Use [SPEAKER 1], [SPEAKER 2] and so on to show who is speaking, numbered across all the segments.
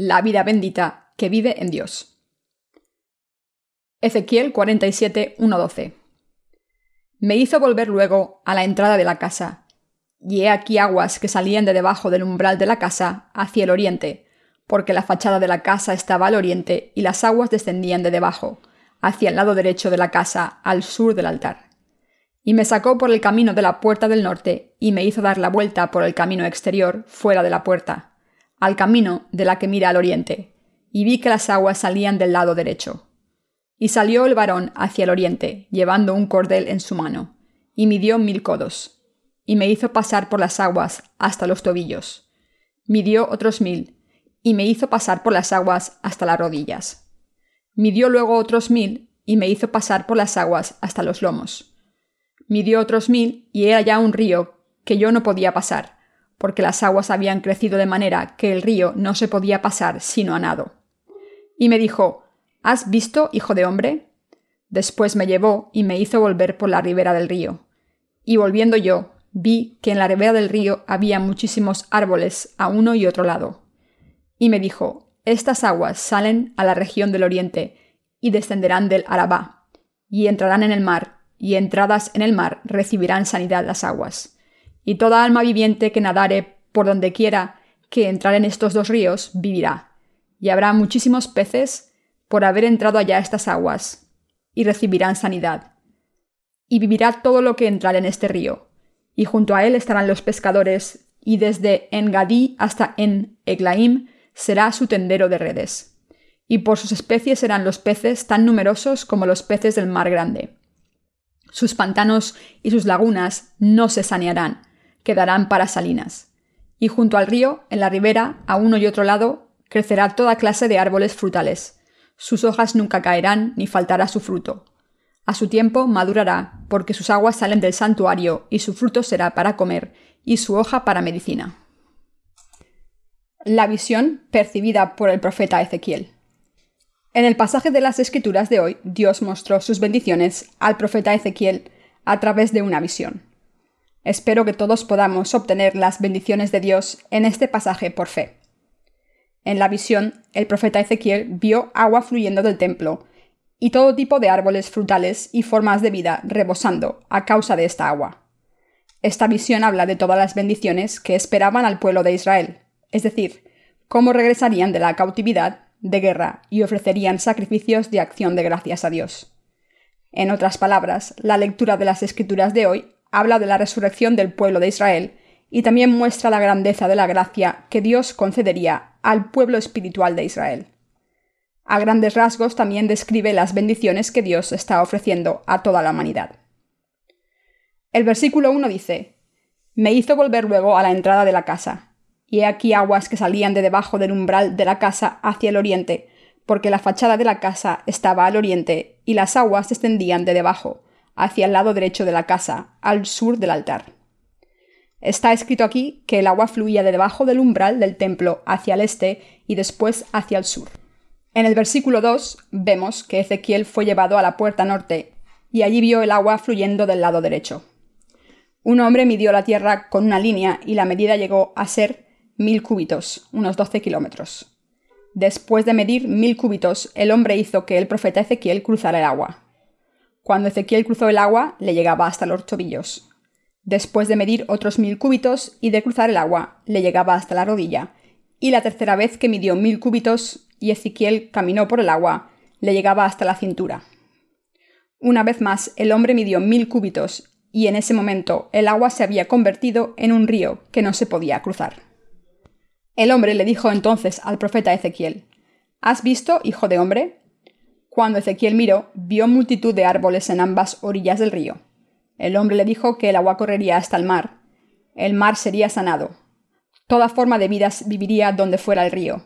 [SPEAKER 1] la vida bendita que vive en Dios. Ezequiel 47, 1-12 Me hizo volver luego a la entrada de la casa, y he aquí aguas que salían de debajo del umbral de la casa hacia el oriente, porque la fachada de la casa estaba al oriente y las aguas descendían de debajo, hacia el lado derecho de la casa, al sur del altar. Y me sacó por el camino de la puerta del norte y me hizo dar la vuelta por el camino exterior, fuera de la puerta, al camino de la que mira al oriente, y vi que las aguas salían del lado derecho. Y salió el varón hacia el oriente, llevando un cordel en su mano, y midió mil codos, y me hizo pasar por las aguas hasta los tobillos. Midió otros mil, y me hizo pasar por las aguas hasta las rodillas. Midió luego otros mil, y me hizo pasar por las aguas hasta los lomos. Midió otros mil, y era ya un río que yo no podía pasar, porque las aguas habían crecido de manera que el río no se podía pasar sino a nado. Y me dijo, ¿Has visto, hijo de hombre? Después me llevó y me hizo volver por la ribera del río. Y volviendo yo, vi que en la ribera del río había muchísimos árboles a uno y otro lado. Y me dijo, Estas aguas salen a la región del oriente, y descenderán del Arabá, y entrarán en el mar, y entradas en el mar recibirán sanidad las aguas y toda alma viviente que nadare por donde quiera que entrar en estos dos ríos vivirá, y habrá muchísimos peces por haber entrado allá estas aguas, y recibirán sanidad. Y vivirá todo lo que entrar en este río, y junto a él estarán los pescadores, y desde Engadí hasta En Eglaim será su tendero de redes. Y por sus especies serán los peces tan numerosos como los peces del mar grande. Sus pantanos y sus lagunas no se sanearán, quedarán para salinas. Y junto al río, en la ribera, a uno y otro lado, crecerá toda clase de árboles frutales. Sus hojas nunca caerán, ni faltará su fruto. A su tiempo madurará, porque sus aguas salen del santuario, y su fruto será para comer, y su hoja para medicina. La visión percibida por el profeta Ezequiel. En el pasaje de las Escrituras de hoy, Dios mostró sus bendiciones al profeta Ezequiel a través de una visión. Espero que todos podamos obtener las bendiciones de Dios en este pasaje por fe. En la visión, el profeta Ezequiel vio agua fluyendo del templo y todo tipo de árboles frutales y formas de vida rebosando a causa de esta agua. Esta visión habla de todas las bendiciones que esperaban al pueblo de Israel, es decir, cómo regresarían de la cautividad, de guerra y ofrecerían sacrificios de acción de gracias a Dios. En otras palabras, la lectura de las escrituras de hoy habla de la resurrección del pueblo de Israel y también muestra la grandeza de la gracia que Dios concedería al pueblo espiritual de Israel. A grandes rasgos también describe las bendiciones que Dios está ofreciendo a toda la humanidad. El versículo 1 dice, Me hizo volver luego a la entrada de la casa, y he aquí aguas que salían de debajo del umbral de la casa hacia el oriente, porque la fachada de la casa estaba al oriente, y las aguas descendían de debajo, hacia el lado derecho de la casa, al sur del altar. Está escrito aquí que el agua fluía de debajo del umbral del templo hacia el este y después hacia el sur. En el versículo 2 vemos que Ezequiel fue llevado a la puerta norte y allí vio el agua fluyendo del lado derecho. Un hombre midió la tierra con una línea y la medida llegó a ser mil cúbitos, unos 12 kilómetros. Después de medir mil cúbitos, el hombre hizo que el profeta Ezequiel cruzara el agua. Cuando Ezequiel cruzó el agua, le llegaba hasta los tobillos. Después de medir otros mil cúbitos y de cruzar el agua, le llegaba hasta la rodilla. Y la tercera vez que midió mil cúbitos y Ezequiel caminó por el agua, le llegaba hasta la cintura. Una vez más, el hombre midió mil cúbitos y en ese momento el agua se había convertido en un río que no se podía cruzar. El hombre le dijo entonces al profeta Ezequiel, ¿Has visto, hijo de hombre? Cuando Ezequiel miró, vio multitud de árboles en ambas orillas del río. El hombre le dijo que el agua correría hasta el mar. El mar sería sanado. Toda forma de vida viviría donde fuera el río.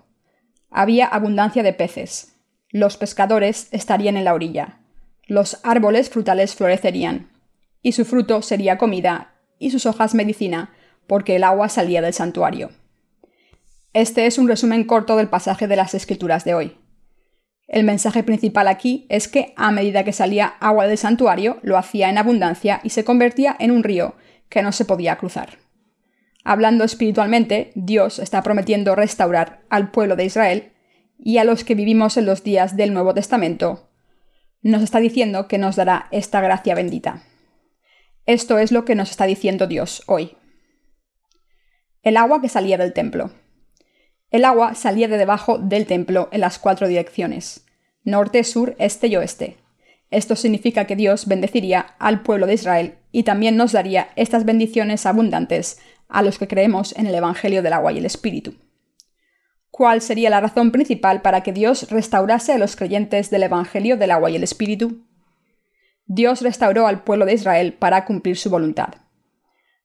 [SPEAKER 1] Había abundancia de peces. Los pescadores estarían en la orilla. Los árboles frutales florecerían. Y su fruto sería comida, y sus hojas medicina, porque el agua salía del santuario. Este es un resumen corto del pasaje de las Escrituras de hoy. El mensaje principal aquí es que a medida que salía agua del santuario, lo hacía en abundancia y se convertía en un río que no se podía cruzar. Hablando espiritualmente, Dios está prometiendo restaurar al pueblo de Israel y a los que vivimos en los días del Nuevo Testamento. Nos está diciendo que nos dará esta gracia bendita. Esto es lo que nos está diciendo Dios hoy. El agua que salía del templo. El agua salía de debajo del templo en las cuatro direcciones, norte, sur, este y oeste. Esto significa que Dios bendeciría al pueblo de Israel y también nos daría estas bendiciones abundantes a los que creemos en el Evangelio del agua y el Espíritu. ¿Cuál sería la razón principal para que Dios restaurase a los creyentes del Evangelio del agua y el Espíritu? Dios restauró al pueblo de Israel para cumplir su voluntad.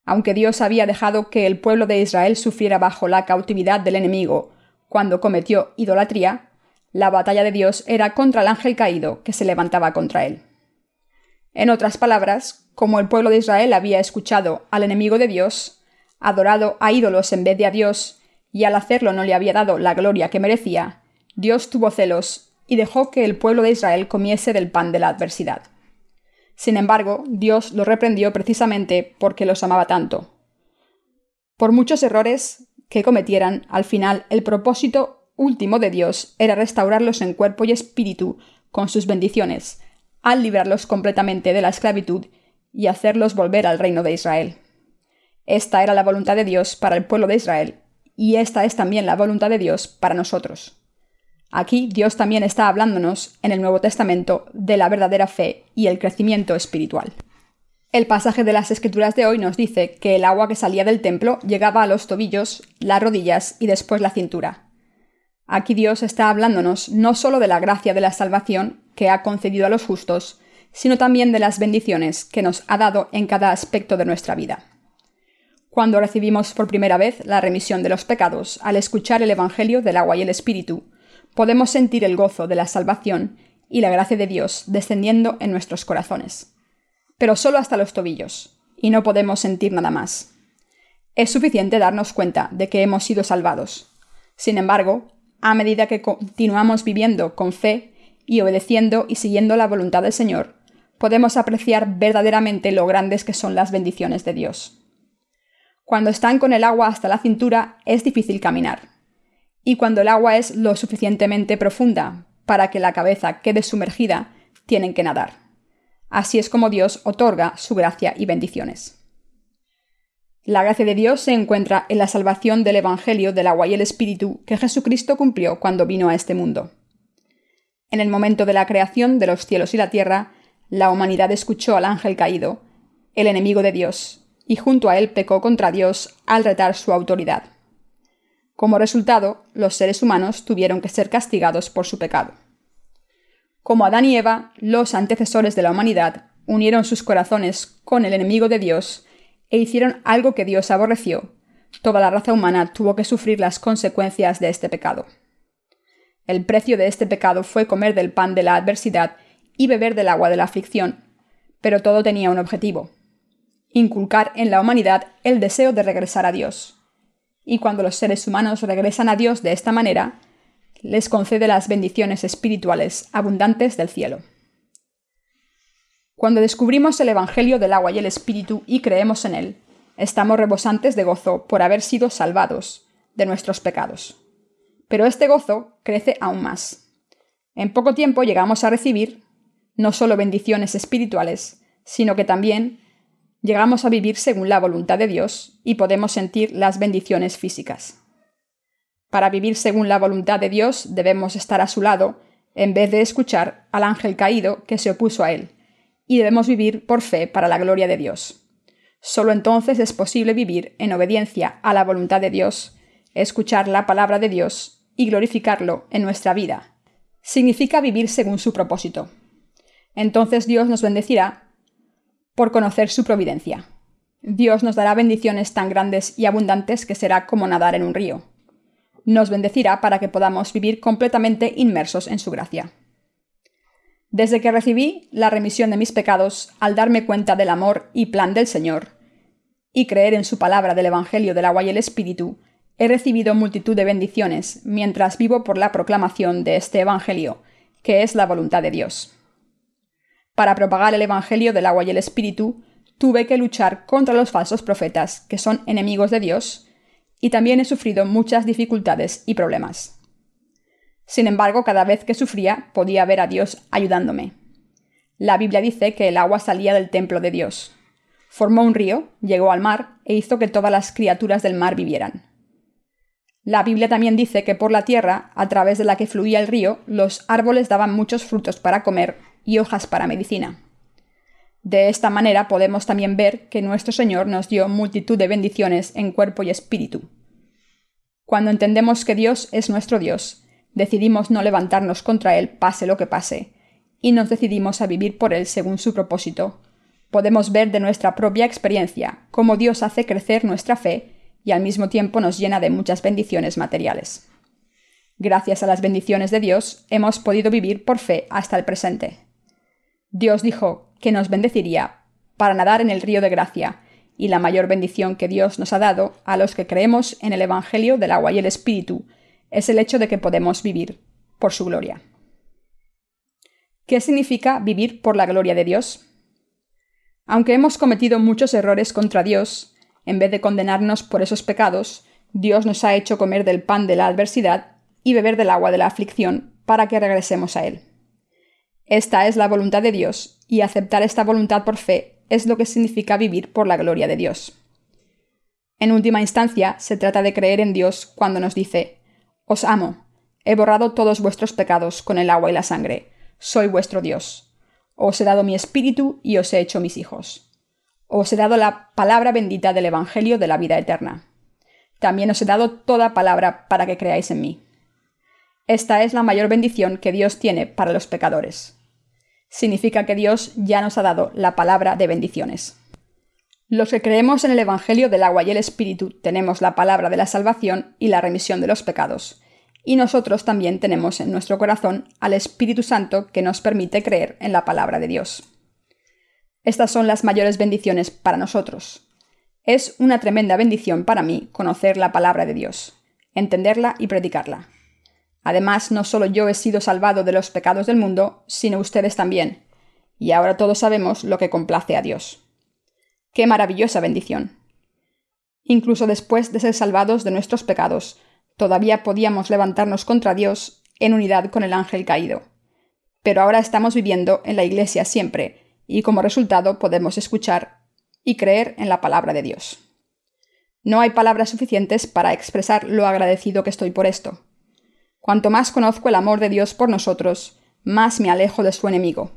[SPEAKER 1] Aunque Dios había dejado que el pueblo de Israel sufriera bajo la cautividad del enemigo cuando cometió idolatría, la batalla de Dios era contra el ángel caído que se levantaba contra él. En otras palabras, como el pueblo de Israel había escuchado al enemigo de Dios, adorado a ídolos en vez de a Dios, y al hacerlo no le había dado la gloria que merecía, Dios tuvo celos y dejó que el pueblo de Israel comiese del pan de la adversidad. Sin embargo, Dios los reprendió precisamente porque los amaba tanto. Por muchos errores que cometieran, al final el propósito último de Dios era restaurarlos en cuerpo y espíritu con sus bendiciones, al librarlos completamente de la esclavitud y hacerlos volver al reino de Israel. Esta era la voluntad de Dios para el pueblo de Israel, y esta es también la voluntad de Dios para nosotros. Aquí Dios también está hablándonos en el Nuevo Testamento de la verdadera fe y el crecimiento espiritual. El pasaje de las Escrituras de hoy nos dice que el agua que salía del templo llegaba a los tobillos, las rodillas y después la cintura. Aquí Dios está hablándonos no solo de la gracia de la salvación que ha concedido a los justos, sino también de las bendiciones que nos ha dado en cada aspecto de nuestra vida. Cuando recibimos por primera vez la remisión de los pecados al escuchar el Evangelio del agua y el Espíritu, podemos sentir el gozo de la salvación y la gracia de Dios descendiendo en nuestros corazones. Pero solo hasta los tobillos, y no podemos sentir nada más. Es suficiente darnos cuenta de que hemos sido salvados. Sin embargo, a medida que continuamos viviendo con fe y obedeciendo y siguiendo la voluntad del Señor, podemos apreciar verdaderamente lo grandes que son las bendiciones de Dios. Cuando están con el agua hasta la cintura es difícil caminar y cuando el agua es lo suficientemente profunda para que la cabeza quede sumergida, tienen que nadar. Así es como Dios otorga su gracia y bendiciones. La gracia de Dios se encuentra en la salvación del Evangelio del agua y el Espíritu que Jesucristo cumplió cuando vino a este mundo. En el momento de la creación de los cielos y la tierra, la humanidad escuchó al ángel caído, el enemigo de Dios, y junto a él pecó contra Dios al retar su autoridad. Como resultado, los seres humanos tuvieron que ser castigados por su pecado. Como Adán y Eva, los antecesores de la humanidad unieron sus corazones con el enemigo de Dios e hicieron algo que Dios aborreció, toda la raza humana tuvo que sufrir las consecuencias de este pecado. El precio de este pecado fue comer del pan de la adversidad y beber del agua de la aflicción, pero todo tenía un objetivo, inculcar en la humanidad el deseo de regresar a Dios y cuando los seres humanos regresan a Dios de esta manera, les concede las bendiciones espirituales abundantes del cielo. Cuando descubrimos el Evangelio del agua y el Espíritu y creemos en él, estamos rebosantes de gozo por haber sido salvados de nuestros pecados. Pero este gozo crece aún más. En poco tiempo llegamos a recibir no solo bendiciones espirituales, sino que también llegamos a vivir según la voluntad de Dios y podemos sentir las bendiciones físicas. Para vivir según la voluntad de Dios debemos estar a su lado en vez de escuchar al ángel caído que se opuso a él, y debemos vivir por fe para la gloria de Dios. Solo entonces es posible vivir en obediencia a la voluntad de Dios, escuchar la palabra de Dios y glorificarlo en nuestra vida. Significa vivir según su propósito. Entonces Dios nos bendecirá por conocer su providencia. Dios nos dará bendiciones tan grandes y abundantes que será como nadar en un río. Nos bendecirá para que podamos vivir completamente inmersos en su gracia. Desde que recibí la remisión de mis pecados al darme cuenta del amor y plan del Señor, y creer en su palabra del Evangelio del agua y el Espíritu, he recibido multitud de bendiciones mientras vivo por la proclamación de este Evangelio, que es la voluntad de Dios. Para propagar el Evangelio del agua y el Espíritu, tuve que luchar contra los falsos profetas, que son enemigos de Dios, y también he sufrido muchas dificultades y problemas. Sin embargo, cada vez que sufría podía ver a Dios ayudándome. La Biblia dice que el agua salía del templo de Dios. Formó un río, llegó al mar e hizo que todas las criaturas del mar vivieran. La Biblia también dice que por la tierra, a través de la que fluía el río, los árboles daban muchos frutos para comer y hojas para medicina. De esta manera podemos también ver que nuestro Señor nos dio multitud de bendiciones en cuerpo y espíritu. Cuando entendemos que Dios es nuestro Dios, decidimos no levantarnos contra Él pase lo que pase, y nos decidimos a vivir por Él según su propósito. Podemos ver de nuestra propia experiencia cómo Dios hace crecer nuestra fe y al mismo tiempo nos llena de muchas bendiciones materiales. Gracias a las bendiciones de Dios hemos podido vivir por fe hasta el presente. Dios dijo que nos bendeciría para nadar en el río de gracia, y la mayor bendición que Dios nos ha dado a los que creemos en el Evangelio del agua y el Espíritu es el hecho de que podemos vivir por su gloria. ¿Qué significa vivir por la gloria de Dios? Aunque hemos cometido muchos errores contra Dios, en vez de condenarnos por esos pecados, Dios nos ha hecho comer del pan de la adversidad y beber del agua de la aflicción para que regresemos a Él. Esta es la voluntad de Dios, y aceptar esta voluntad por fe es lo que significa vivir por la gloria de Dios. En última instancia, se trata de creer en Dios cuando nos dice, Os amo, he borrado todos vuestros pecados con el agua y la sangre, soy vuestro Dios. Os he dado mi espíritu y os he hecho mis hijos. Os he dado la palabra bendita del Evangelio de la vida eterna. También os he dado toda palabra para que creáis en mí. Esta es la mayor bendición que Dios tiene para los pecadores. Significa que Dios ya nos ha dado la palabra de bendiciones. Los que creemos en el Evangelio del agua y el Espíritu tenemos la palabra de la salvación y la remisión de los pecados, y nosotros también tenemos en nuestro corazón al Espíritu Santo que nos permite creer en la palabra de Dios. Estas son las mayores bendiciones para nosotros. Es una tremenda bendición para mí conocer la palabra de Dios, entenderla y predicarla. Además, no solo yo he sido salvado de los pecados del mundo, sino ustedes también. Y ahora todos sabemos lo que complace a Dios. ¡Qué maravillosa bendición! Incluso después de ser salvados de nuestros pecados, todavía podíamos levantarnos contra Dios en unidad con el ángel caído. Pero ahora estamos viviendo en la Iglesia siempre, y como resultado podemos escuchar y creer en la palabra de Dios. No hay palabras suficientes para expresar lo agradecido que estoy por esto. Cuanto más conozco el amor de Dios por nosotros, más me alejo de su enemigo.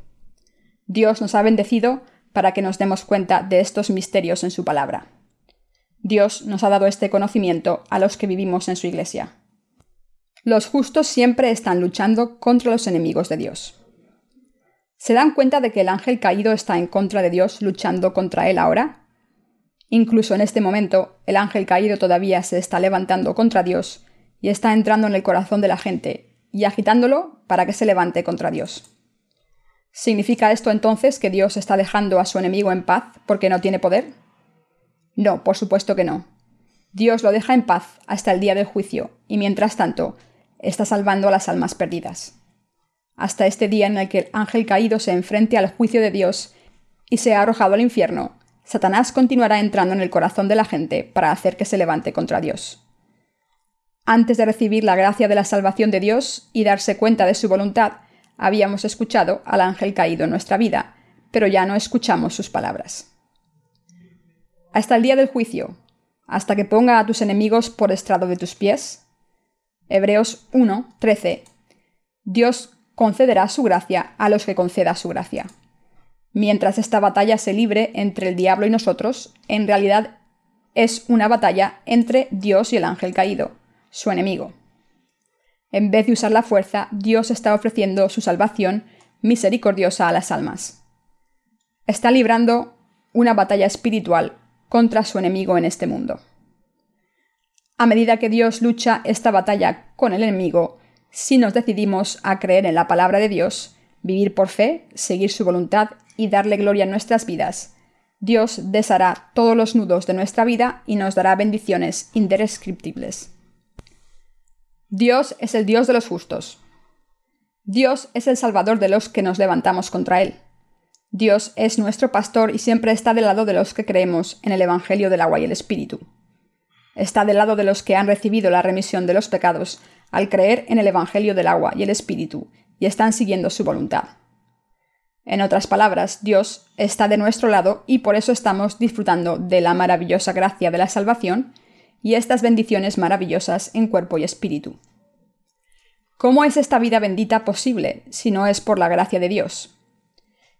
[SPEAKER 1] Dios nos ha bendecido para que nos demos cuenta de estos misterios en su palabra. Dios nos ha dado este conocimiento a los que vivimos en su iglesia. Los justos siempre están luchando contra los enemigos de Dios. ¿Se dan cuenta de que el ángel caído está en contra de Dios luchando contra él ahora? Incluso en este momento, el ángel caído todavía se está levantando contra Dios y está entrando en el corazón de la gente y agitándolo para que se levante contra Dios. ¿Significa esto entonces que Dios está dejando a su enemigo en paz porque no tiene poder? No, por supuesto que no. Dios lo deja en paz hasta el día del juicio y mientras tanto está salvando a las almas perdidas hasta este día en el que el ángel caído se enfrente al juicio de Dios y sea arrojado al infierno, Satanás continuará entrando en el corazón de la gente para hacer que se levante contra Dios. Antes de recibir la gracia de la salvación de Dios y darse cuenta de su voluntad, habíamos escuchado al ángel caído en nuestra vida, pero ya no escuchamos sus palabras. Hasta el día del juicio, hasta que ponga a tus enemigos por estrado de tus pies. Hebreos 1, 13. Dios concederá su gracia a los que conceda su gracia. Mientras esta batalla se libre entre el diablo y nosotros, en realidad es una batalla entre Dios y el ángel caído, su enemigo. En vez de usar la fuerza, Dios está ofreciendo su salvación misericordiosa a las almas. Está librando una batalla espiritual contra su enemigo en este mundo. A medida que Dios lucha esta batalla con el enemigo, si nos decidimos a creer en la palabra de Dios, vivir por fe, seguir su voluntad y darle gloria en nuestras vidas, Dios deshará todos los nudos de nuestra vida y nos dará bendiciones indescriptibles. Dios es el Dios de los justos. Dios es el Salvador de los que nos levantamos contra Él. Dios es nuestro pastor y siempre está del lado de los que creemos en el Evangelio del agua y el Espíritu. Está del lado de los que han recibido la remisión de los pecados al creer en el Evangelio del agua y el Espíritu y están siguiendo su voluntad. En otras palabras, Dios está de nuestro lado y por eso estamos disfrutando de la maravillosa gracia de la salvación y estas bendiciones maravillosas en cuerpo y espíritu. ¿Cómo es esta vida bendita posible si no es por la gracia de Dios?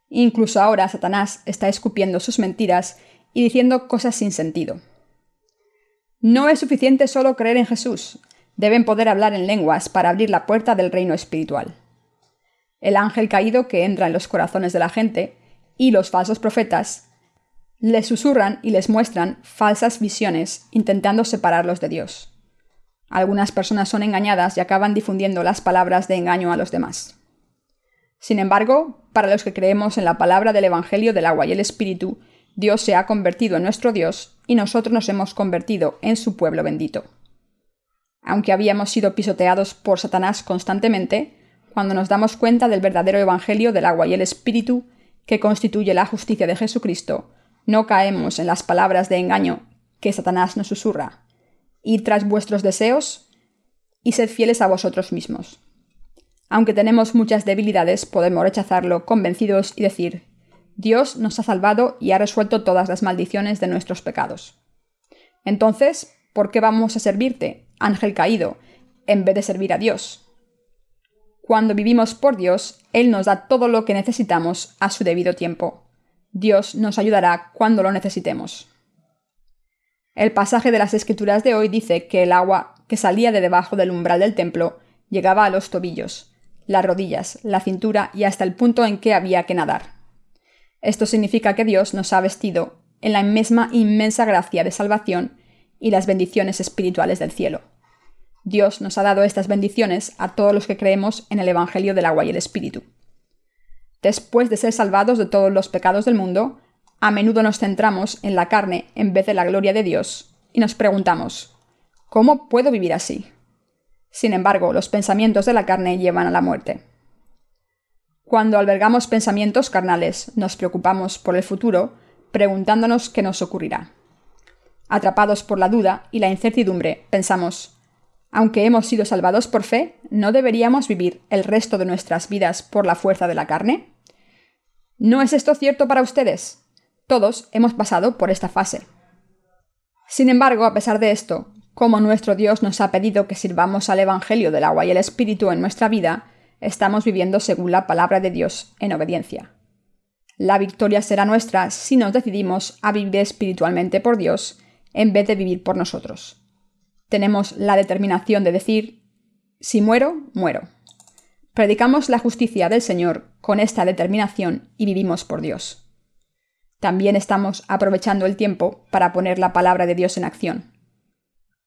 [SPEAKER 1] Incluso ahora Satanás está escupiendo sus mentiras y diciendo cosas sin sentido. No es suficiente solo creer en Jesús, deben poder hablar en lenguas para abrir la puerta del reino espiritual. El ángel caído que entra en los corazones de la gente y los falsos profetas les susurran y les muestran falsas visiones intentando separarlos de Dios. Algunas personas son engañadas y acaban difundiendo las palabras de engaño a los demás. Sin embargo, para los que creemos en la palabra del Evangelio del agua y el Espíritu, Dios se ha convertido en nuestro Dios y nosotros nos hemos convertido en su pueblo bendito. Aunque habíamos sido pisoteados por Satanás constantemente, cuando nos damos cuenta del verdadero Evangelio del agua y el Espíritu, que constituye la justicia de Jesucristo, no caemos en las palabras de engaño que Satanás nos susurra. Id tras vuestros deseos y sed fieles a vosotros mismos. Aunque tenemos muchas debilidades, podemos rechazarlo convencidos y decir, Dios nos ha salvado y ha resuelto todas las maldiciones de nuestros pecados. Entonces, ¿por qué vamos a servirte, ángel caído, en vez de servir a Dios? Cuando vivimos por Dios, Él nos da todo lo que necesitamos a su debido tiempo. Dios nos ayudará cuando lo necesitemos. El pasaje de las Escrituras de hoy dice que el agua que salía de debajo del umbral del templo llegaba a los tobillos, las rodillas, la cintura y hasta el punto en que había que nadar. Esto significa que Dios nos ha vestido en la misma inmensa gracia de salvación y las bendiciones espirituales del cielo. Dios nos ha dado estas bendiciones a todos los que creemos en el Evangelio del agua y el Espíritu. Después de ser salvados de todos los pecados del mundo, a menudo nos centramos en la carne en vez de la gloria de Dios y nos preguntamos, ¿cómo puedo vivir así? Sin embargo, los pensamientos de la carne llevan a la muerte. Cuando albergamos pensamientos carnales, nos preocupamos por el futuro, preguntándonos qué nos ocurrirá. Atrapados por la duda y la incertidumbre, pensamos, aunque hemos sido salvados por fe, ¿no deberíamos vivir el resto de nuestras vidas por la fuerza de la carne? ¿No es esto cierto para ustedes? Todos hemos pasado por esta fase. Sin embargo, a pesar de esto, como nuestro Dios nos ha pedido que sirvamos al Evangelio del agua y el Espíritu en nuestra vida, estamos viviendo según la palabra de Dios en obediencia. La victoria será nuestra si nos decidimos a vivir espiritualmente por Dios en vez de vivir por nosotros tenemos la determinación de decir, si muero, muero. Predicamos la justicia del Señor con esta determinación y vivimos por Dios. También estamos aprovechando el tiempo para poner la palabra de Dios en acción.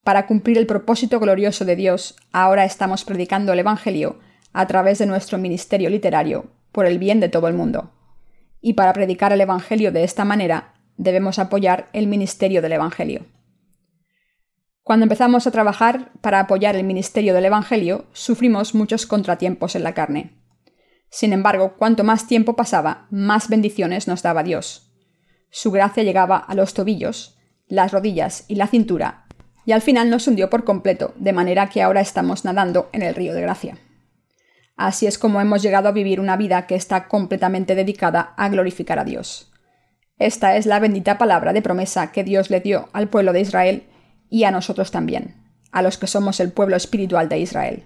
[SPEAKER 1] Para cumplir el propósito glorioso de Dios, ahora estamos predicando el Evangelio a través de nuestro ministerio literario por el bien de todo el mundo. Y para predicar el Evangelio de esta manera, debemos apoyar el ministerio del Evangelio. Cuando empezamos a trabajar para apoyar el ministerio del Evangelio, sufrimos muchos contratiempos en la carne. Sin embargo, cuanto más tiempo pasaba, más bendiciones nos daba Dios. Su gracia llegaba a los tobillos, las rodillas y la cintura, y al final nos hundió por completo, de manera que ahora estamos nadando en el río de gracia. Así es como hemos llegado a vivir una vida que está completamente dedicada a glorificar a Dios. Esta es la bendita palabra de promesa que Dios le dio al pueblo de Israel y a nosotros también, a los que somos el pueblo espiritual de Israel.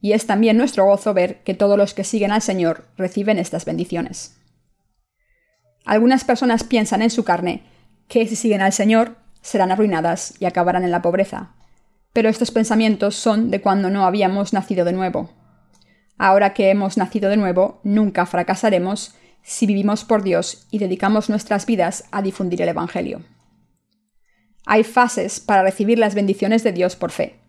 [SPEAKER 1] Y es también nuestro gozo ver que todos los que siguen al Señor reciben estas bendiciones. Algunas personas piensan en su carne que si siguen al Señor serán arruinadas y acabarán en la pobreza. Pero estos pensamientos son de cuando no habíamos nacido de nuevo. Ahora que hemos nacido de nuevo, nunca fracasaremos si vivimos por Dios y dedicamos nuestras vidas a difundir el Evangelio. Hay fases para recibir las bendiciones de Dios por fe.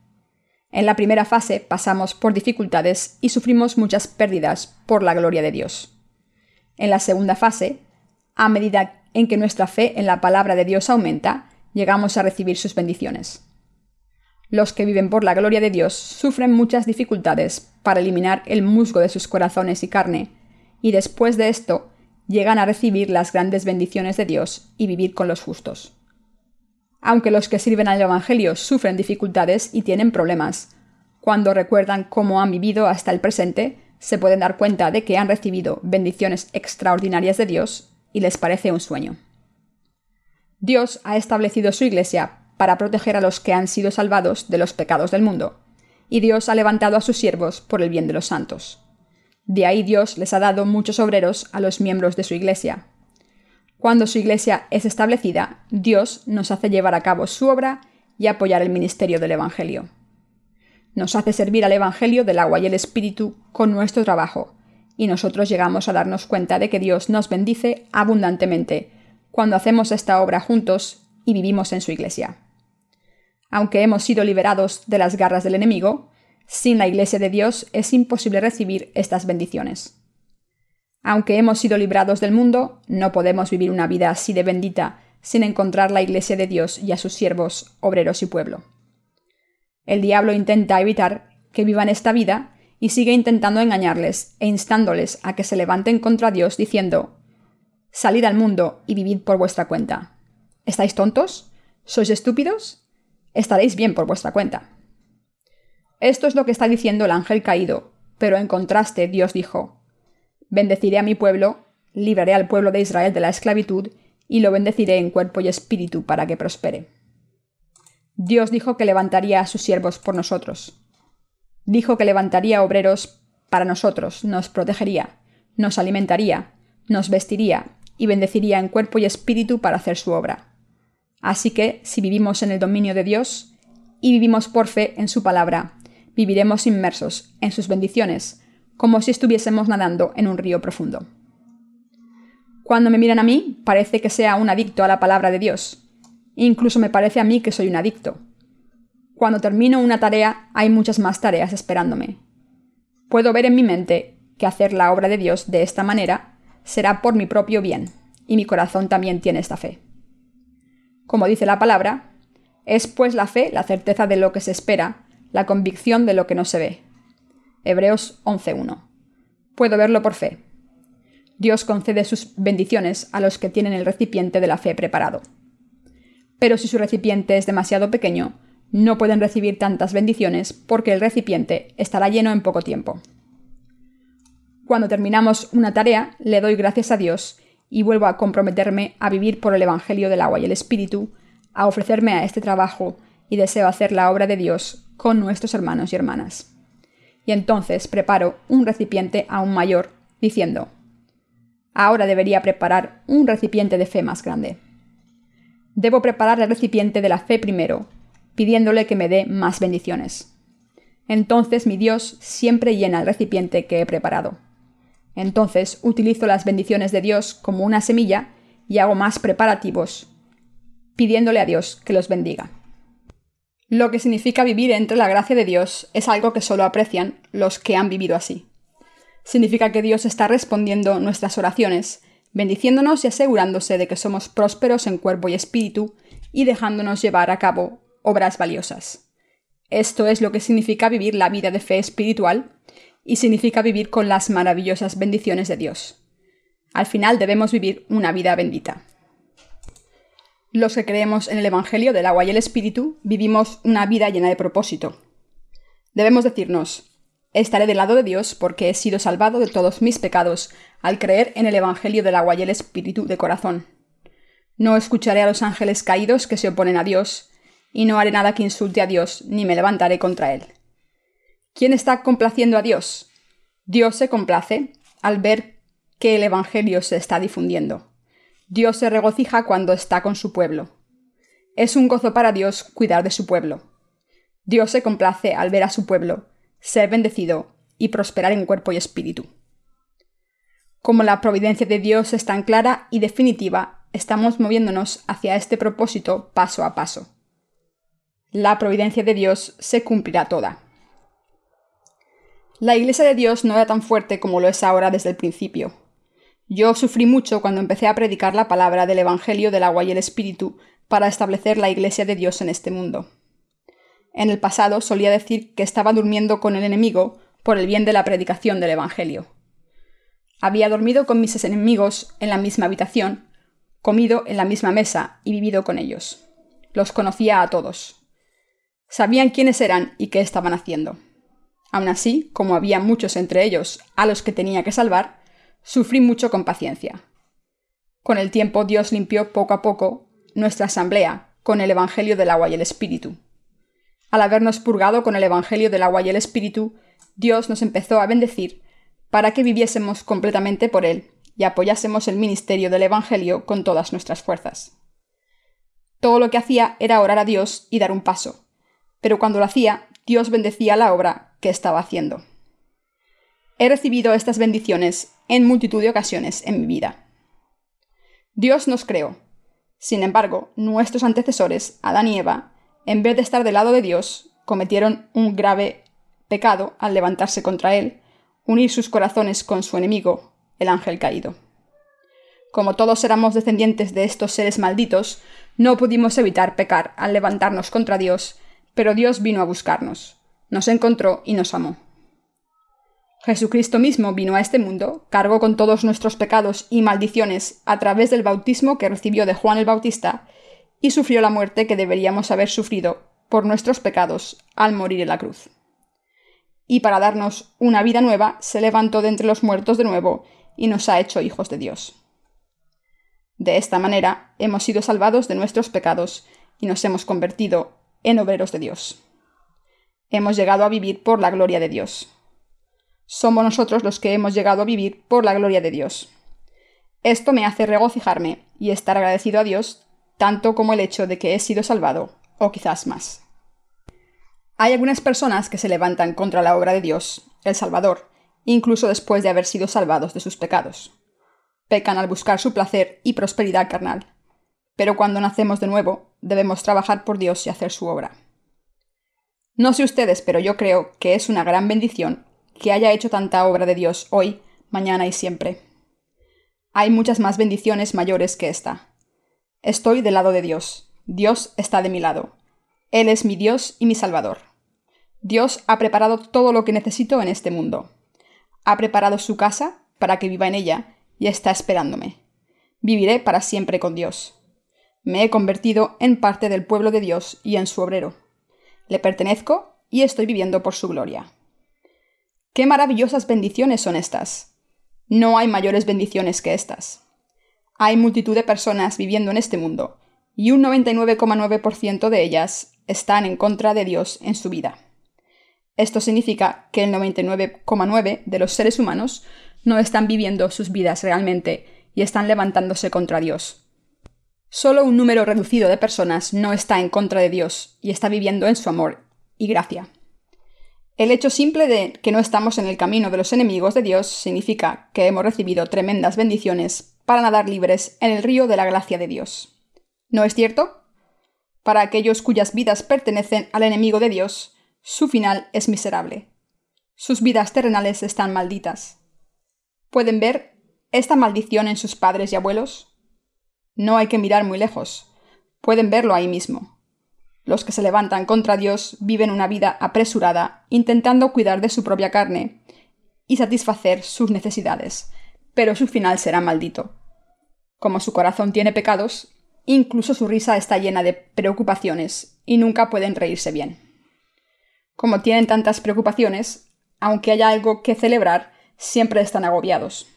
[SPEAKER 1] En la primera fase pasamos por dificultades y sufrimos muchas pérdidas por la gloria de Dios. En la segunda fase, a medida en que nuestra fe en la palabra de Dios aumenta, llegamos a recibir sus bendiciones. Los que viven por la gloria de Dios sufren muchas dificultades para eliminar el musgo de sus corazones y carne, y después de esto llegan a recibir las grandes bendiciones de Dios y vivir con los justos. Aunque los que sirven al Evangelio sufren dificultades y tienen problemas, cuando recuerdan cómo han vivido hasta el presente, se pueden dar cuenta de que han recibido bendiciones extraordinarias de Dios y les parece un sueño. Dios ha establecido su Iglesia para proteger a los que han sido salvados de los pecados del mundo, y Dios ha levantado a sus siervos por el bien de los santos. De ahí Dios les ha dado muchos obreros a los miembros de su Iglesia. Cuando su Iglesia es establecida, Dios nos hace llevar a cabo su obra y apoyar el ministerio del Evangelio. Nos hace servir al Evangelio del agua y el Espíritu con nuestro trabajo, y nosotros llegamos a darnos cuenta de que Dios nos bendice abundantemente cuando hacemos esta obra juntos y vivimos en su Iglesia. Aunque hemos sido liberados de las garras del enemigo, sin la Iglesia de Dios es imposible recibir estas bendiciones. Aunque hemos sido librados del mundo, no podemos vivir una vida así de bendita sin encontrar la Iglesia de Dios y a sus siervos, obreros y pueblo. El diablo intenta evitar que vivan esta vida y sigue intentando engañarles e instándoles a que se levanten contra Dios diciendo Salid al mundo y vivid por vuestra cuenta. ¿Estáis tontos? ¿Sois estúpidos? Estaréis bien por vuestra cuenta. Esto es lo que está diciendo el ángel caído, pero en contraste Dios dijo, Bendeciré a mi pueblo, libraré al pueblo de Israel de la esclavitud, y lo bendeciré en cuerpo y espíritu para que prospere. Dios dijo que levantaría a sus siervos por nosotros. Dijo que levantaría obreros para nosotros, nos protegería, nos alimentaría, nos vestiría y bendeciría en cuerpo y espíritu para hacer su obra. Así que, si vivimos en el dominio de Dios y vivimos por fe en su palabra, viviremos inmersos en sus bendiciones, como si estuviésemos nadando en un río profundo. Cuando me miran a mí, parece que sea un adicto a la palabra de Dios. Incluso me parece a mí que soy un adicto. Cuando termino una tarea, hay muchas más tareas esperándome. Puedo ver en mi mente que hacer la obra de Dios de esta manera será por mi propio bien, y mi corazón también tiene esta fe. Como dice la palabra, es pues la fe la certeza de lo que se espera, la convicción de lo que no se ve. Hebreos 11.1. Puedo verlo por fe. Dios concede sus bendiciones a los que tienen el recipiente de la fe preparado. Pero si su recipiente es demasiado pequeño, no pueden recibir tantas bendiciones porque el recipiente estará lleno en poco tiempo. Cuando terminamos una tarea, le doy gracias a Dios y vuelvo a comprometerme a vivir por el Evangelio del agua y el Espíritu, a ofrecerme a este trabajo y deseo hacer la obra de Dios con nuestros hermanos y hermanas. Y entonces preparo un recipiente aún mayor, diciendo, ahora debería preparar un recipiente de fe más grande. Debo preparar el recipiente de la fe primero, pidiéndole que me dé más bendiciones. Entonces mi Dios siempre llena el recipiente que he preparado. Entonces utilizo las bendiciones de Dios como una semilla y hago más preparativos, pidiéndole a Dios que los bendiga. Lo que significa vivir entre la gracia de Dios es algo que solo aprecian los que han vivido así. Significa que Dios está respondiendo nuestras oraciones, bendiciéndonos y asegurándose de que somos prósperos en cuerpo y espíritu y dejándonos llevar a cabo obras valiosas. Esto es lo que significa vivir la vida de fe espiritual y significa vivir con las maravillosas bendiciones de Dios. Al final debemos vivir una vida bendita. Los que creemos en el Evangelio del agua y el Espíritu vivimos una vida llena de propósito. Debemos decirnos, estaré del lado de Dios porque he sido salvado de todos mis pecados al creer en el Evangelio del agua y el Espíritu de corazón. No escucharé a los ángeles caídos que se oponen a Dios, y no haré nada que insulte a Dios, ni me levantaré contra Él. ¿Quién está complaciendo a Dios? Dios se complace al ver que el Evangelio se está difundiendo. Dios se regocija cuando está con su pueblo. Es un gozo para Dios cuidar de su pueblo. Dios se complace al ver a su pueblo ser bendecido y prosperar en cuerpo y espíritu. Como la providencia de Dios es tan clara y definitiva, estamos moviéndonos hacia este propósito paso a paso. La providencia de Dios se cumplirá toda. La Iglesia de Dios no era tan fuerte como lo es ahora desde el principio. Yo sufrí mucho cuando empecé a predicar la palabra del Evangelio del agua y el Espíritu para establecer la Iglesia de Dios en este mundo. En el pasado solía decir que estaba durmiendo con el enemigo por el bien de la predicación del Evangelio. Había dormido con mis enemigos en la misma habitación, comido en la misma mesa y vivido con ellos. Los conocía a todos. Sabían quiénes eran y qué estaban haciendo. Aun así, como había muchos entre ellos a los que tenía que salvar, sufrí mucho con paciencia. Con el tiempo Dios limpió poco a poco nuestra asamblea con el Evangelio del agua y el Espíritu. Al habernos purgado con el Evangelio del agua y el Espíritu, Dios nos empezó a bendecir para que viviésemos completamente por Él y apoyásemos el ministerio del Evangelio con todas nuestras fuerzas. Todo lo que hacía era orar a Dios y dar un paso, pero cuando lo hacía, Dios bendecía la obra que estaba haciendo. He recibido estas bendiciones en multitud de ocasiones en mi vida. Dios nos creó. Sin embargo, nuestros antecesores, Adán y Eva, en vez de estar del lado de Dios, cometieron un grave pecado al levantarse contra Él, unir sus corazones con su enemigo, el ángel caído. Como todos éramos descendientes de estos seres malditos, no pudimos evitar pecar al levantarnos contra Dios, pero Dios vino a buscarnos, nos encontró y nos amó. Jesucristo mismo vino a este mundo, cargó con todos nuestros pecados y maldiciones a través del bautismo que recibió de Juan el Bautista, y sufrió la muerte que deberíamos haber sufrido por nuestros pecados al morir en la cruz. Y para darnos una vida nueva, se levantó de entre los muertos de nuevo y nos ha hecho hijos de Dios. De esta manera hemos sido salvados de nuestros pecados y nos hemos convertido en obreros de Dios. Hemos llegado a vivir por la gloria de Dios. Somos nosotros los que hemos llegado a vivir por la gloria de Dios. Esto me hace regocijarme y estar agradecido a Dios tanto como el hecho de que he sido salvado, o quizás más. Hay algunas personas que se levantan contra la obra de Dios, el Salvador, incluso después de haber sido salvados de sus pecados. Pecan al buscar su placer y prosperidad carnal. Pero cuando nacemos de nuevo, debemos trabajar por Dios y hacer su obra. No sé ustedes, pero yo creo que es una gran bendición que haya hecho tanta obra de Dios hoy, mañana y siempre. Hay muchas más bendiciones mayores que esta. Estoy del lado de Dios. Dios está de mi lado. Él es mi Dios y mi Salvador. Dios ha preparado todo lo que necesito en este mundo. Ha preparado su casa para que viva en ella y está esperándome. Viviré para siempre con Dios. Me he convertido en parte del pueblo de Dios y en su obrero. Le pertenezco y estoy viviendo por su gloria. ¡Qué maravillosas bendiciones son estas! No hay mayores bendiciones que estas. Hay multitud de personas viviendo en este mundo, y un 99,9% de ellas están en contra de Dios en su vida. Esto significa que el 99,9% de los seres humanos no están viviendo sus vidas realmente y están levantándose contra Dios. Solo un número reducido de personas no está en contra de Dios y está viviendo en su amor y gracia. El hecho simple de que no estamos en el camino de los enemigos de Dios significa que hemos recibido tremendas bendiciones para nadar libres en el río de la gracia de Dios. ¿No es cierto? Para aquellos cuyas vidas pertenecen al enemigo de Dios, su final es miserable. Sus vidas terrenales están malditas. ¿Pueden ver esta maldición en sus padres y abuelos? No hay que mirar muy lejos. Pueden verlo ahí mismo. Los que se levantan contra Dios viven una vida apresurada, intentando cuidar de su propia carne y satisfacer sus necesidades, pero su final será maldito. Como su corazón tiene pecados, incluso su risa está llena de preocupaciones y nunca pueden reírse bien. Como tienen tantas preocupaciones, aunque haya algo que celebrar, siempre están agobiados.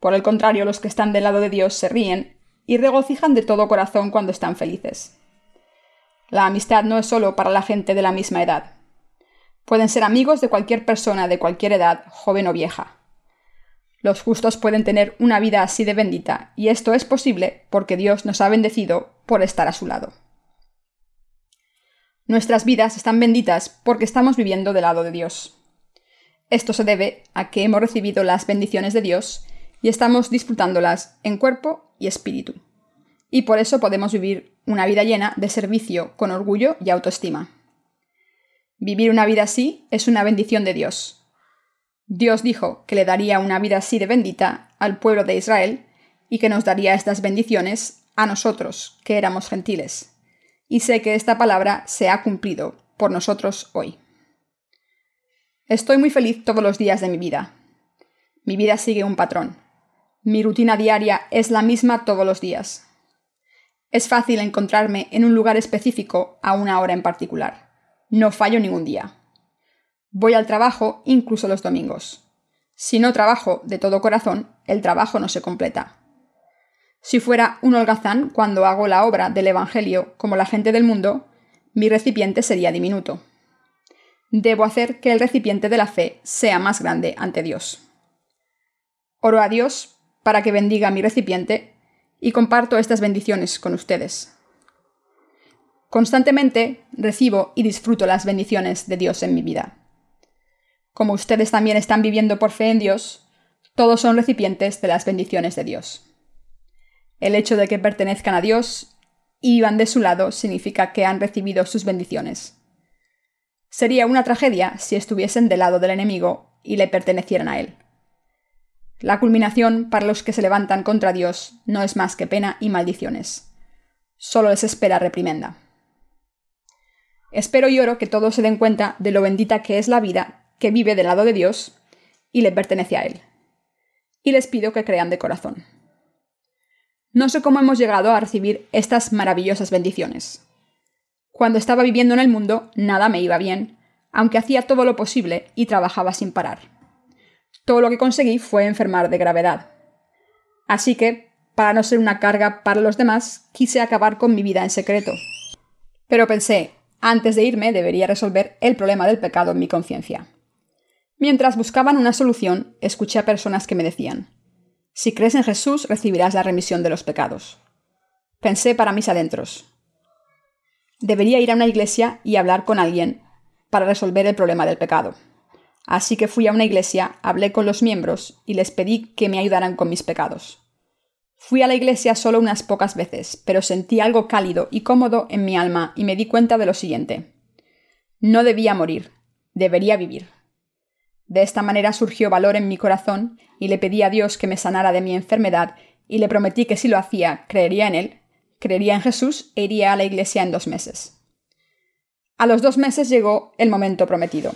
[SPEAKER 1] Por el contrario, los que están del lado de Dios se ríen y regocijan de todo corazón cuando están felices. La amistad no es solo para la gente de la misma edad. Pueden ser amigos de cualquier persona de cualquier edad, joven o vieja. Los justos pueden tener una vida así de bendita, y esto es posible porque Dios nos ha bendecido por estar a su lado. Nuestras vidas están benditas porque estamos viviendo del lado de Dios. Esto se debe a que hemos recibido las bendiciones de Dios y estamos disfrutándolas en cuerpo y espíritu. Y por eso podemos vivir una vida llena de servicio con orgullo y autoestima. Vivir una vida así es una bendición de Dios, Dios dijo que le daría una vida así de bendita al pueblo de Israel y que nos daría estas bendiciones a nosotros, que éramos gentiles. Y sé que esta palabra se ha cumplido por nosotros hoy. Estoy muy feliz todos los días de mi vida. Mi vida sigue un patrón. Mi rutina diaria es la misma todos los días. Es fácil encontrarme en un lugar específico a una hora en particular. No fallo ningún día. Voy al trabajo incluso los domingos. Si no trabajo de todo corazón, el trabajo no se completa. Si fuera un holgazán cuando hago la obra del Evangelio como la gente del mundo, mi recipiente sería diminuto. Debo hacer que el recipiente de la fe sea más grande ante Dios. Oro a Dios para que bendiga mi recipiente y comparto estas bendiciones con ustedes. Constantemente recibo y disfruto las bendiciones de Dios en mi vida. Como ustedes también están viviendo por fe en Dios, todos son recipientes de las bendiciones de Dios. El hecho de que pertenezcan a Dios y vivan de su lado significa que han recibido sus bendiciones. Sería una tragedia si estuviesen del lado del enemigo y le pertenecieran a él. La culminación para los que se levantan contra Dios no es más que pena y maldiciones. Solo les espera reprimenda. Espero y oro que todos se den cuenta de lo bendita que es la vida que vive del lado de Dios y le pertenece a Él. Y les pido que crean de corazón. No sé cómo hemos llegado a recibir estas maravillosas bendiciones. Cuando estaba viviendo en el mundo, nada me iba bien, aunque hacía todo lo posible y trabajaba sin parar. Todo lo que conseguí fue enfermar de gravedad. Así que, para no ser una carga para los demás, quise acabar con mi vida en secreto. Pero pensé, antes de irme debería resolver el problema del pecado en mi conciencia. Mientras buscaban una solución, escuché a personas que me decían, si crees en Jesús recibirás la remisión de los pecados. Pensé para mis adentros. Debería ir a una iglesia y hablar con alguien para resolver el problema del pecado. Así que fui a una iglesia, hablé con los miembros y les pedí que me ayudaran con mis pecados. Fui a la iglesia solo unas pocas veces, pero sentí algo cálido y cómodo en mi alma y me di cuenta de lo siguiente. No debía morir, debería vivir. De esta manera surgió valor en mi corazón y le pedí a Dios que me sanara de mi enfermedad y le prometí que si lo hacía, creería en Él, creería en Jesús e iría a la iglesia en dos meses. A los dos meses llegó el momento prometido.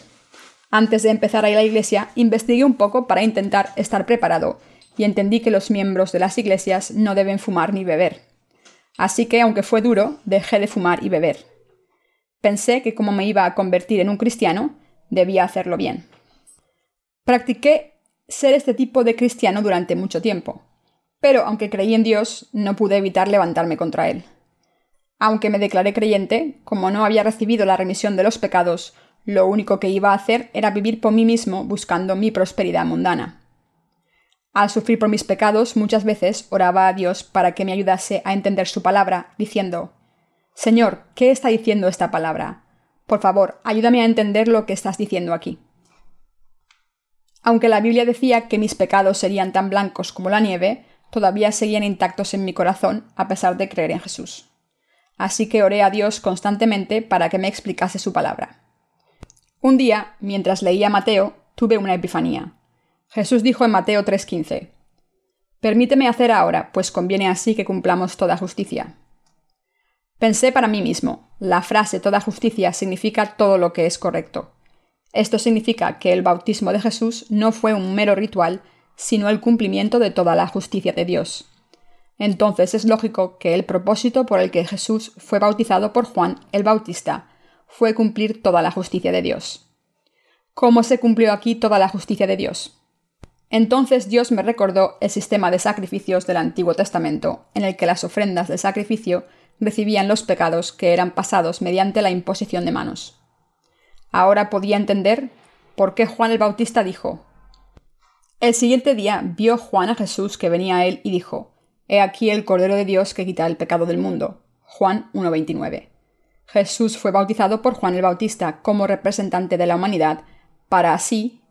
[SPEAKER 1] Antes de empezar a ir a la iglesia, investigué un poco para intentar estar preparado y entendí que los miembros de las iglesias no deben fumar ni beber. Así que, aunque fue duro, dejé de fumar y beber. Pensé que como me iba a convertir en un cristiano, debía hacerlo bien. Practiqué ser este tipo de cristiano durante mucho tiempo, pero aunque creí en Dios, no pude evitar levantarme contra Él. Aunque me declaré creyente, como no había recibido la remisión de los pecados, lo único que iba a hacer era vivir por mí mismo buscando mi prosperidad mundana. Al sufrir por mis pecados, muchas veces oraba a Dios para que me ayudase a entender su palabra, diciendo, Señor, ¿qué está diciendo esta palabra? Por favor, ayúdame a entender lo que estás diciendo aquí. Aunque la Biblia decía que mis pecados serían tan blancos como la nieve, todavía seguían intactos en mi corazón a pesar de creer en Jesús. Así que oré a Dios constantemente para que me explicase su palabra. Un día, mientras leía Mateo, tuve una epifanía. Jesús dijo en Mateo 3:15, Permíteme hacer ahora, pues conviene así que cumplamos toda justicia. Pensé para mí mismo, la frase toda justicia significa todo lo que es correcto. Esto significa que el bautismo de Jesús no fue un mero ritual, sino el cumplimiento de toda la justicia de Dios. Entonces es lógico que el propósito por el que Jesús fue bautizado por Juan el Bautista fue cumplir toda la justicia de Dios. ¿Cómo se cumplió aquí toda la justicia de Dios? Entonces Dios me recordó el sistema de sacrificios del Antiguo Testamento, en el que las ofrendas de sacrificio recibían los pecados que eran pasados mediante la imposición de manos. Ahora podía entender por qué Juan el Bautista dijo, El siguiente día vio Juan a Jesús que venía a él y dijo, He aquí el Cordero de Dios que quita el pecado del mundo. Juan 1.29. Jesús fue bautizado por Juan el Bautista como representante de la humanidad para así,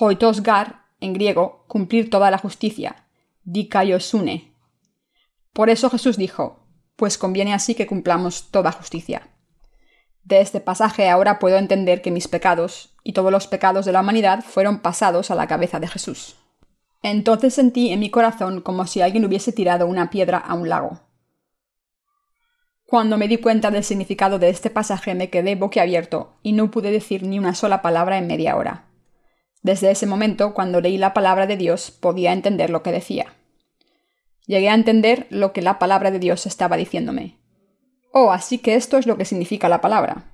[SPEAKER 1] hoitosgar, en griego, cumplir toda la justicia, dikaiosune. Por eso Jesús dijo, pues conviene así que cumplamos toda justicia. De este pasaje ahora puedo entender que mis pecados y todos los pecados de la humanidad fueron pasados a la cabeza de Jesús. Entonces sentí en mi corazón como si alguien hubiese tirado una piedra a un lago. Cuando me di cuenta del significado de este pasaje me quedé boquiabierto y no pude decir ni una sola palabra en media hora. Desde ese momento, cuando leí la palabra de Dios, podía entender lo que decía. Llegué a entender lo que la palabra de Dios estaba diciéndome. Oh, así que esto es lo que significa la palabra.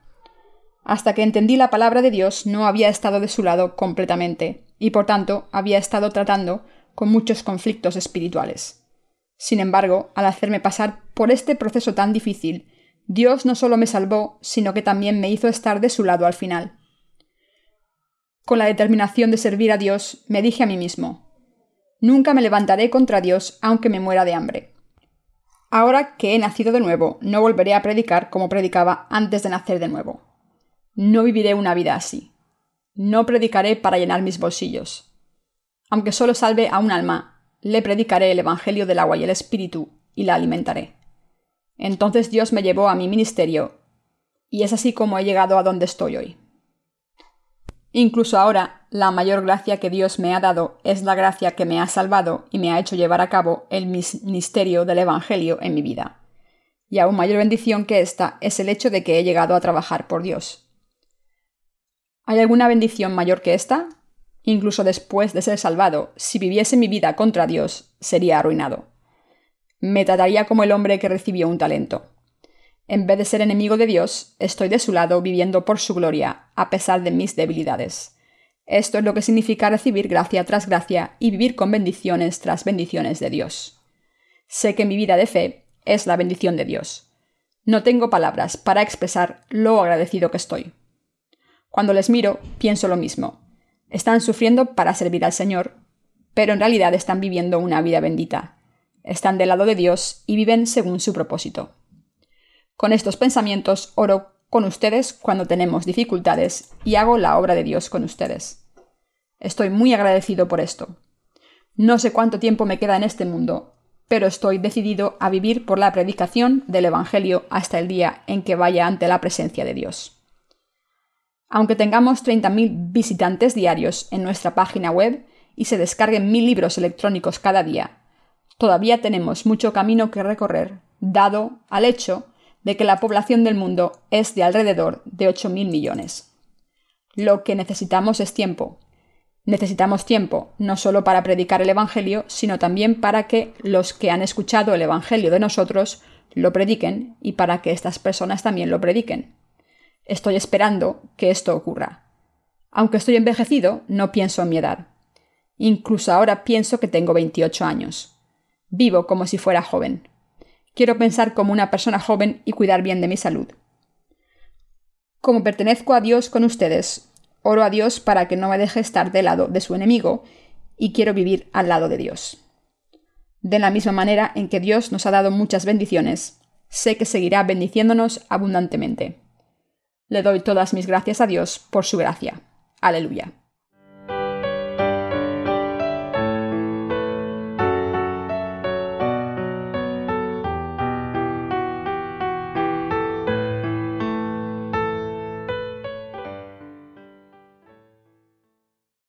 [SPEAKER 1] Hasta que entendí la palabra de Dios no había estado de su lado completamente, y por tanto había estado tratando con muchos conflictos espirituales. Sin embargo, al hacerme pasar por este proceso tan difícil, Dios no solo me salvó, sino que también me hizo estar de su lado al final. Con la determinación de servir a Dios, me dije a mí mismo, Nunca me levantaré contra Dios aunque me muera de hambre. Ahora que he nacido de nuevo, no volveré a predicar como predicaba antes de nacer de nuevo. No viviré una vida así. No predicaré para llenar mis bolsillos. Aunque solo salve a un alma, le predicaré el Evangelio del agua y el Espíritu y la alimentaré. Entonces Dios me llevó a mi ministerio, y es así como he llegado a donde estoy hoy. Incluso ahora, la mayor gracia que Dios me ha dado es la gracia que me ha salvado y me ha hecho llevar a cabo el ministerio del Evangelio en mi vida. Y aún mayor bendición que esta es el hecho de que he llegado a trabajar por Dios. ¿Hay alguna bendición mayor que esta? Incluso después de ser salvado, si viviese mi vida contra Dios, sería arruinado. Me trataría como el hombre que recibió un talento. En vez de ser enemigo de Dios, estoy de su lado viviendo por su gloria, a pesar de mis debilidades. Esto es lo que significa recibir gracia tras gracia y vivir con bendiciones tras bendiciones de Dios. Sé que mi vida de fe es la bendición de Dios. No tengo palabras para expresar lo agradecido que estoy. Cuando les miro, pienso lo mismo. Están sufriendo para servir al Señor, pero en realidad están viviendo una vida bendita. Están del lado de Dios y viven según su propósito. Con estos pensamientos oro con ustedes cuando tenemos dificultades y hago la obra de Dios con ustedes. Estoy muy agradecido por esto. No sé cuánto tiempo me queda en este mundo, pero estoy decidido a vivir por la predicación del Evangelio hasta el día en que vaya ante la presencia de Dios. Aunque tengamos 30.000 visitantes diarios en nuestra página web y se descarguen mil libros electrónicos cada día, todavía tenemos mucho camino que recorrer, dado al hecho de que la población del mundo es de alrededor de 8.000 millones. Lo que necesitamos es tiempo. Necesitamos tiempo no solo para predicar el Evangelio, sino también para que los que han escuchado el Evangelio de nosotros lo prediquen y para que estas personas también lo prediquen. Estoy esperando que esto ocurra. Aunque estoy envejecido, no pienso en mi edad. Incluso ahora pienso que tengo 28 años. Vivo como si fuera joven. Quiero pensar como una persona joven y cuidar bien de mi salud. Como pertenezco a Dios con ustedes, oro a Dios para que no me deje estar del lado de su enemigo y quiero vivir al lado de Dios. De la misma manera en que Dios nos ha dado muchas bendiciones, sé que seguirá bendiciéndonos abundantemente. Le doy todas mis gracias a Dios por su gracia. Aleluya.